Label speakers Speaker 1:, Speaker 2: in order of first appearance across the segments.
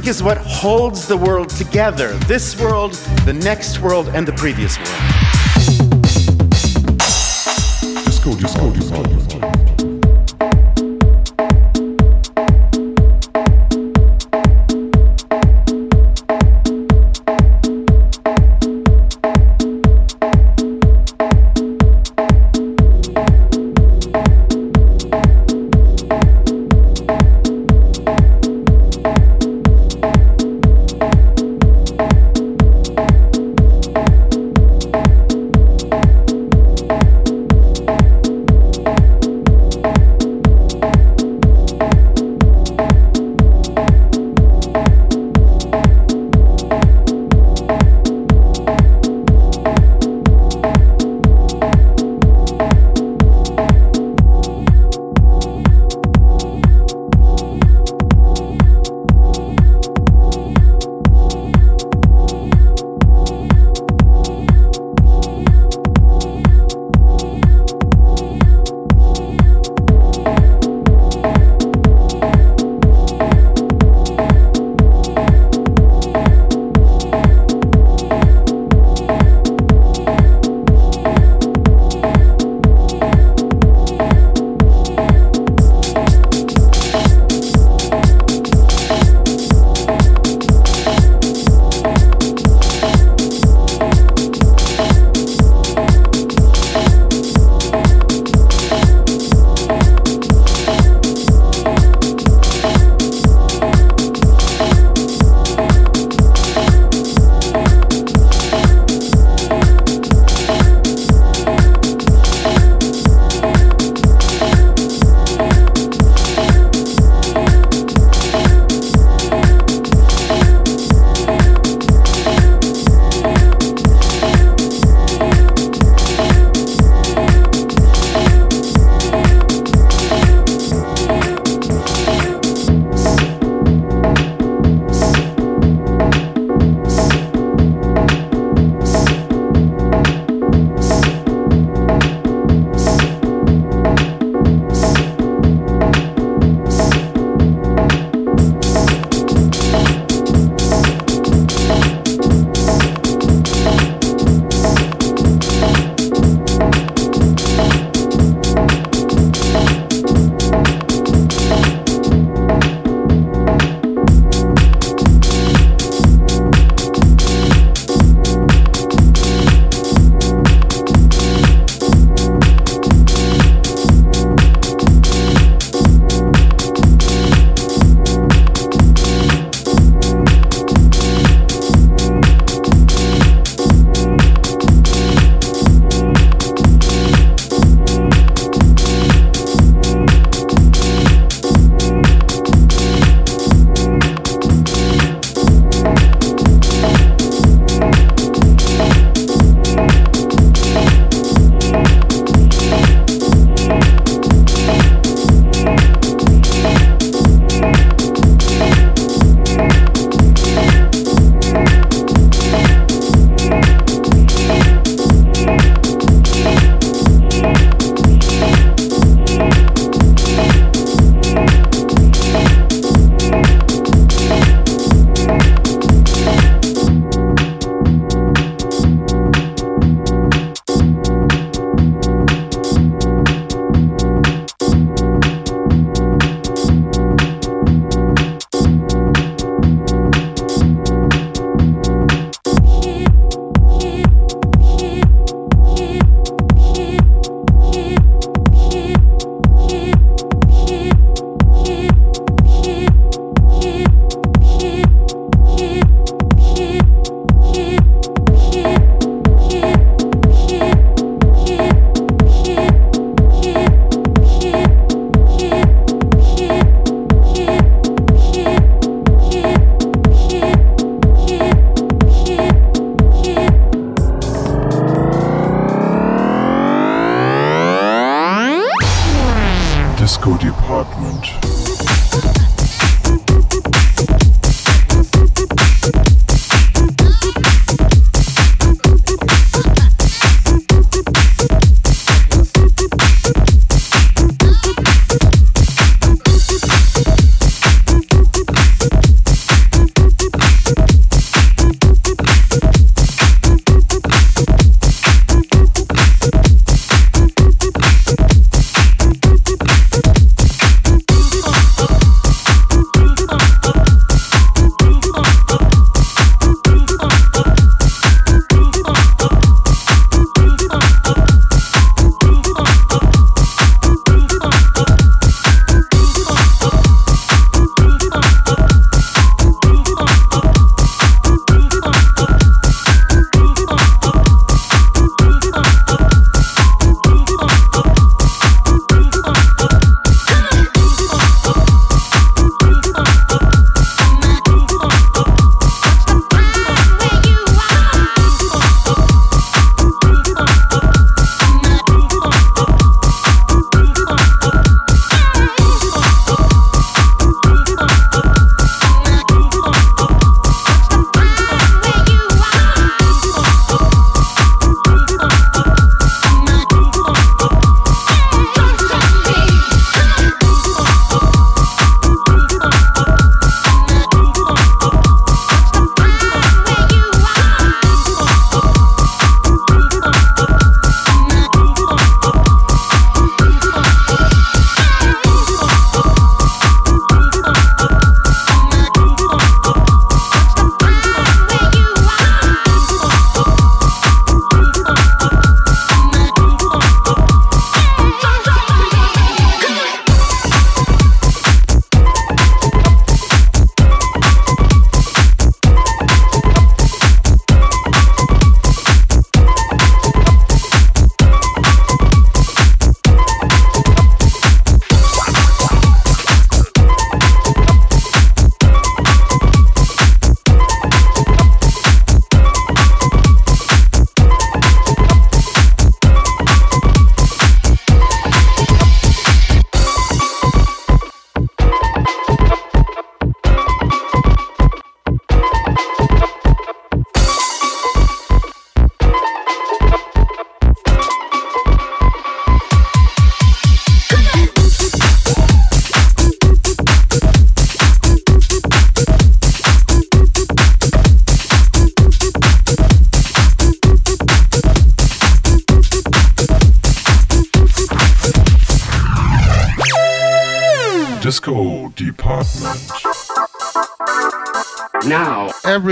Speaker 1: Music is what holds the world together this world, the next world, and the previous world.
Speaker 2: Disco Department. disco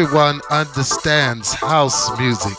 Speaker 1: everyone understands house music.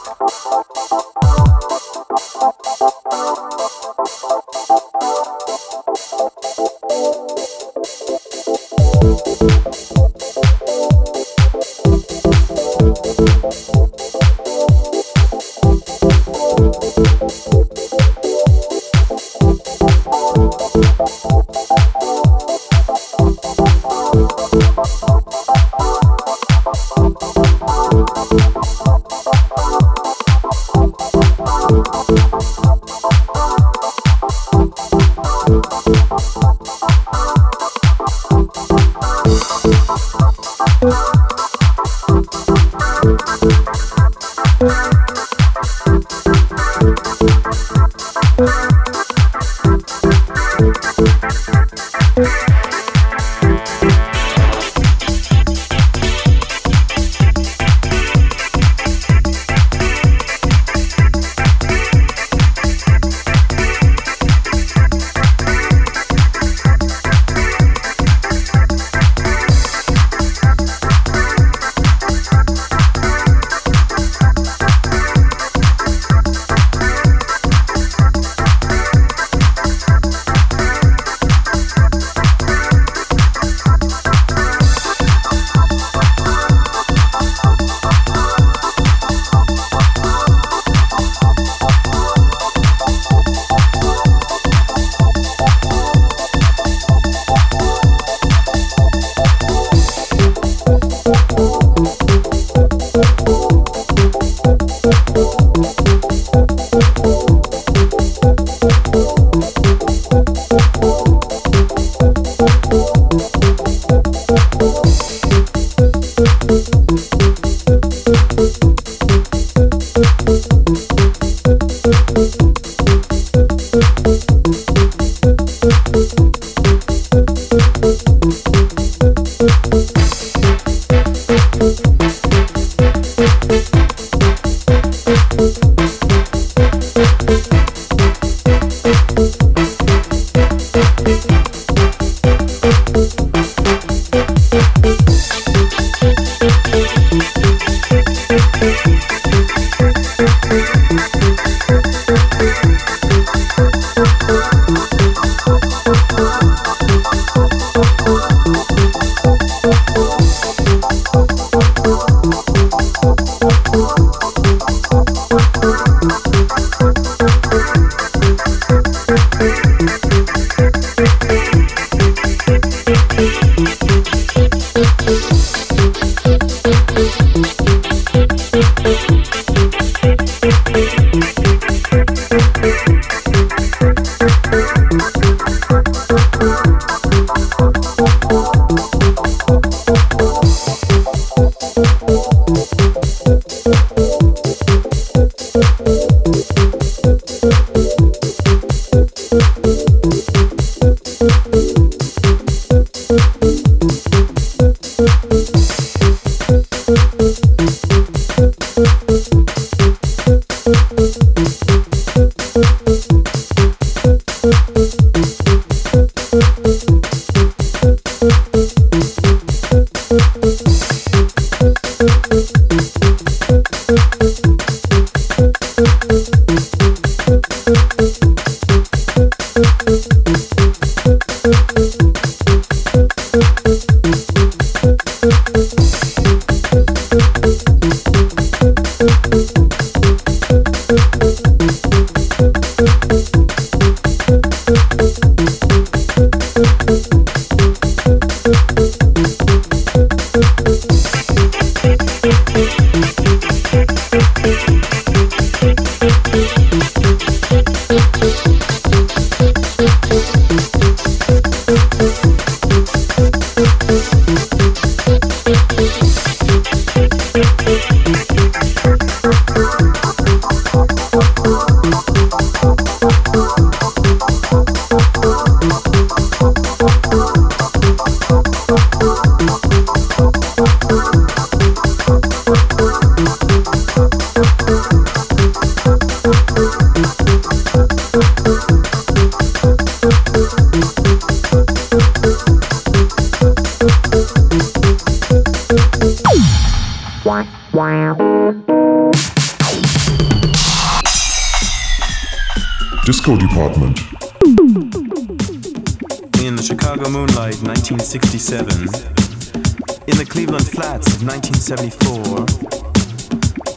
Speaker 3: 1974.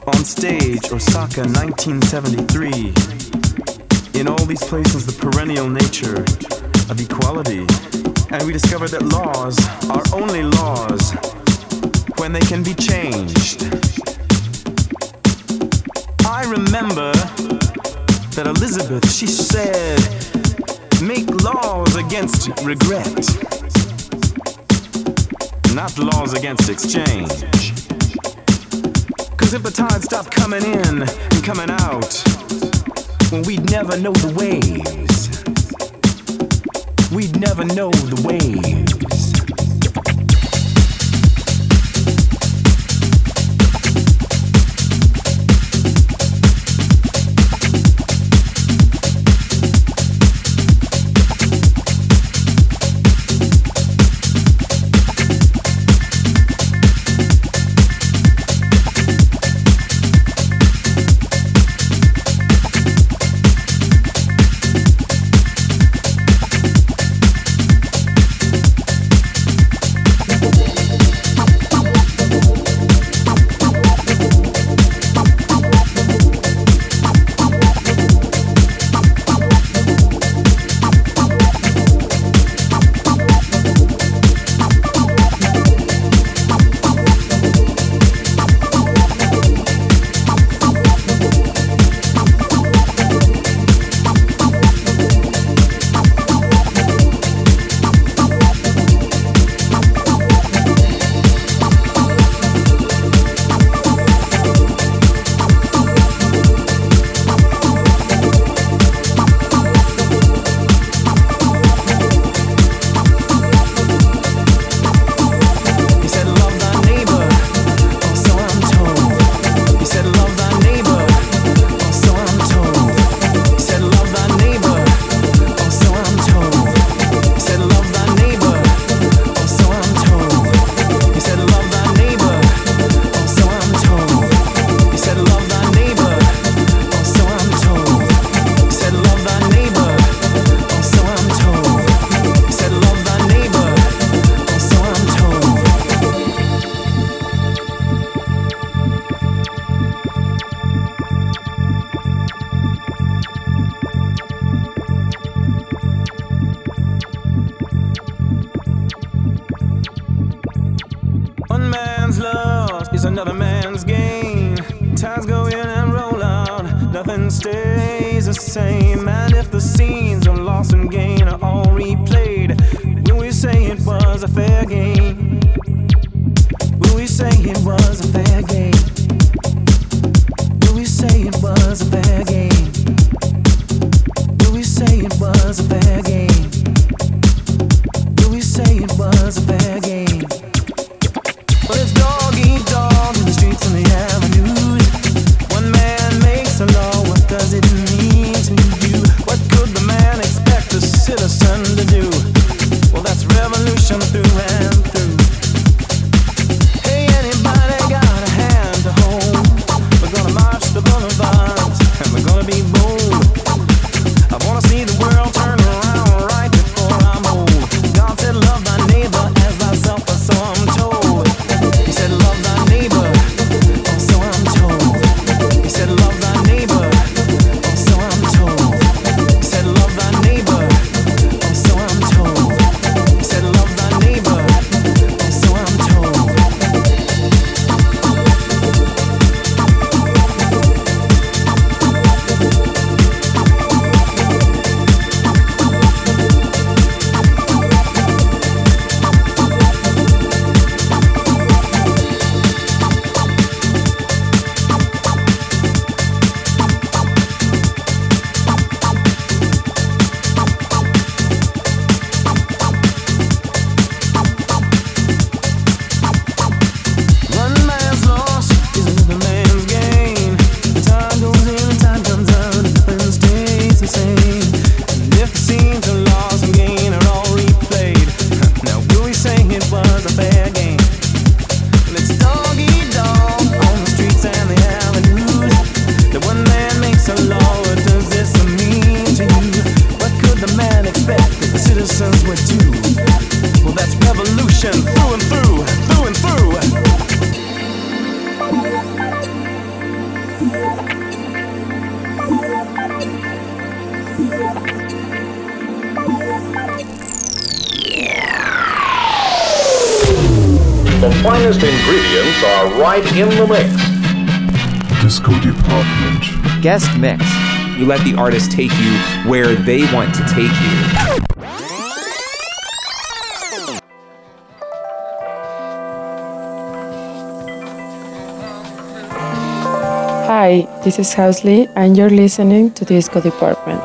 Speaker 3: On stage, Osaka 1974. stays the same. And if the scenes of loss and gain are all replayed, will we say it was a fair game? Will we say it was a fair game? Will we say it was a fair game? Will we say it was a fair game? Will we say it was a fair game?
Speaker 4: Ingredients are right in the mix.
Speaker 2: Disco Department.
Speaker 5: Guest mix.
Speaker 6: You let the artist take you where they want to take you.
Speaker 7: Hi, this is Housley, and you're listening to Disco Department.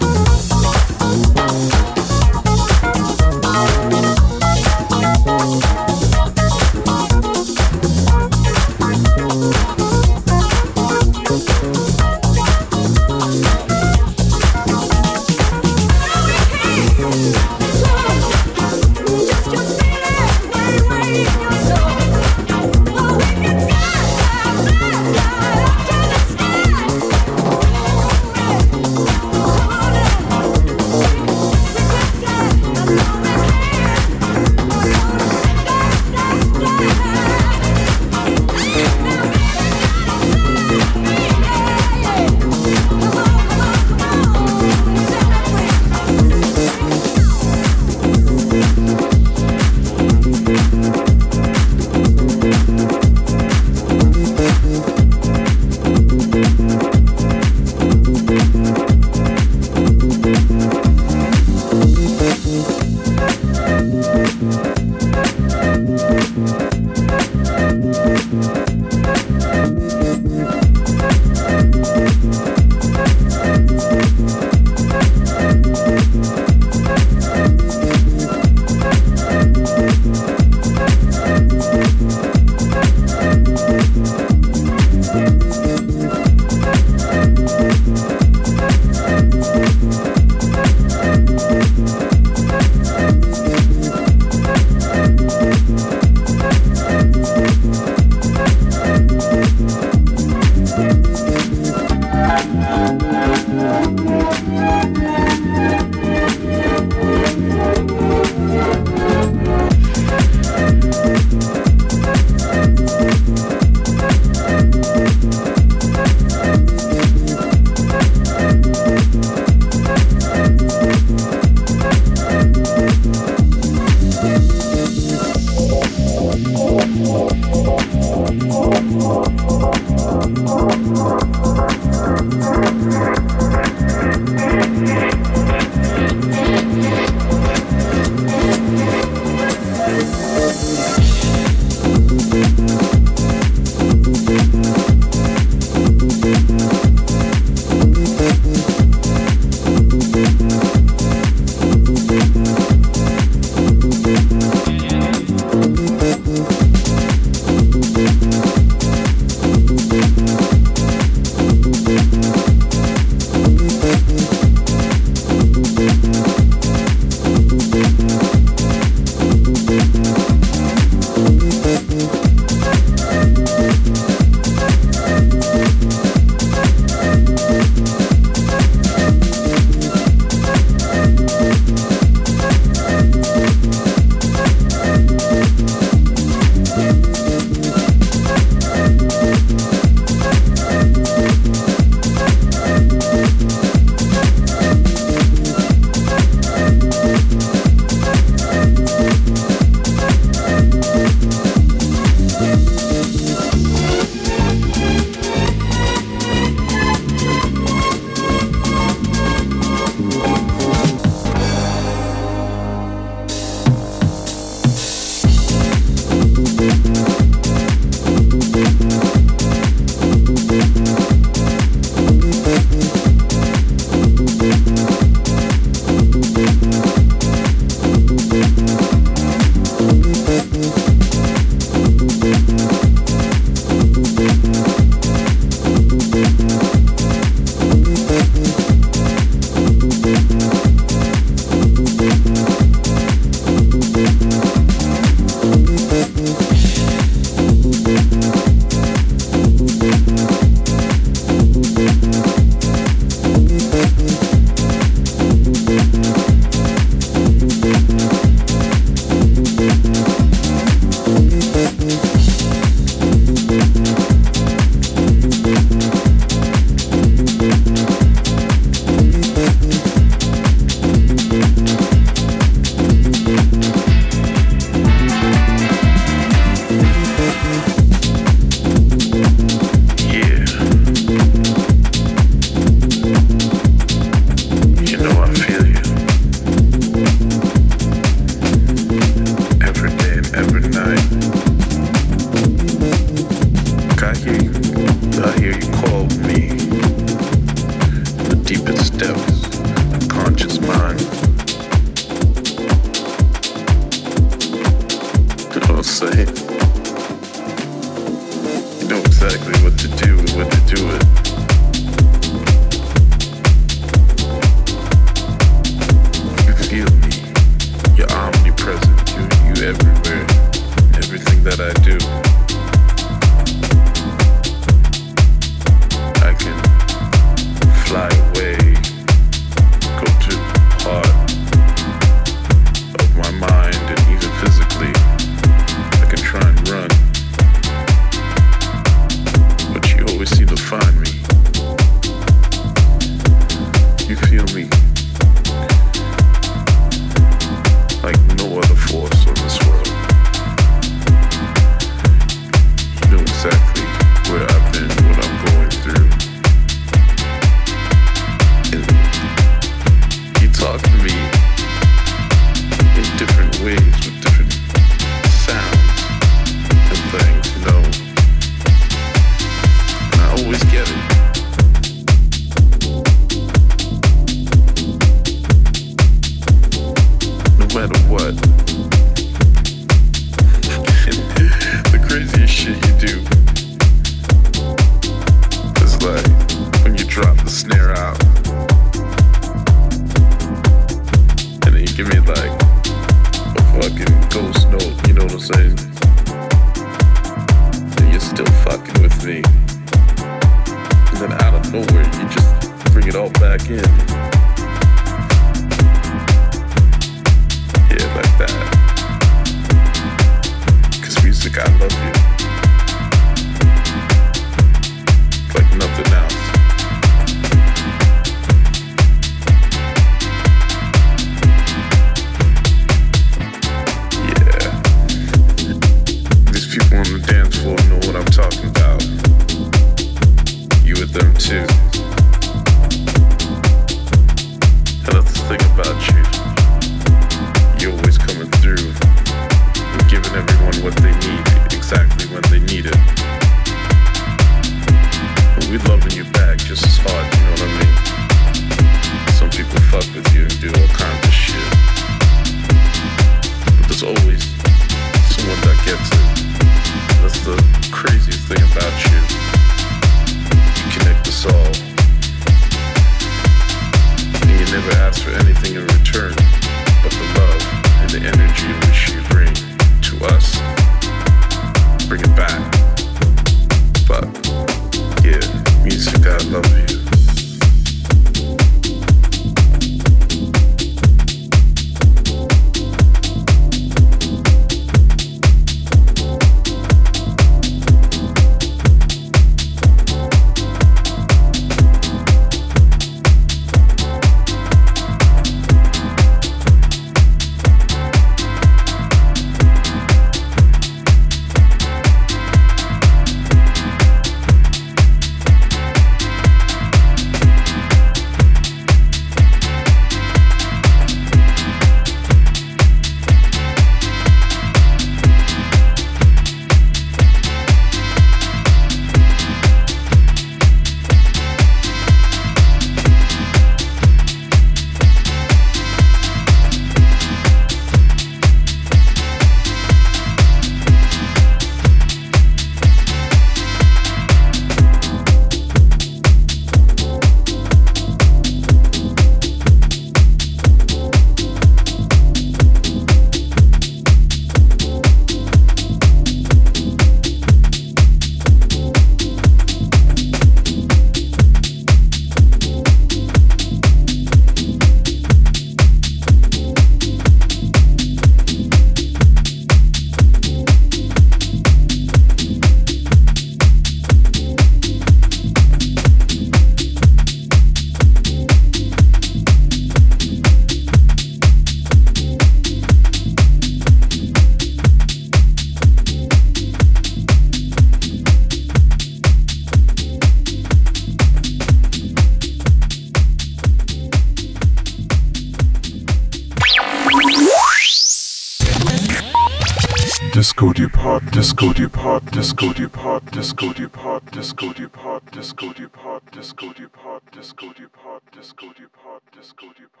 Speaker 4: disco
Speaker 5: deep hot
Speaker 2: disco deep hot disco deep hot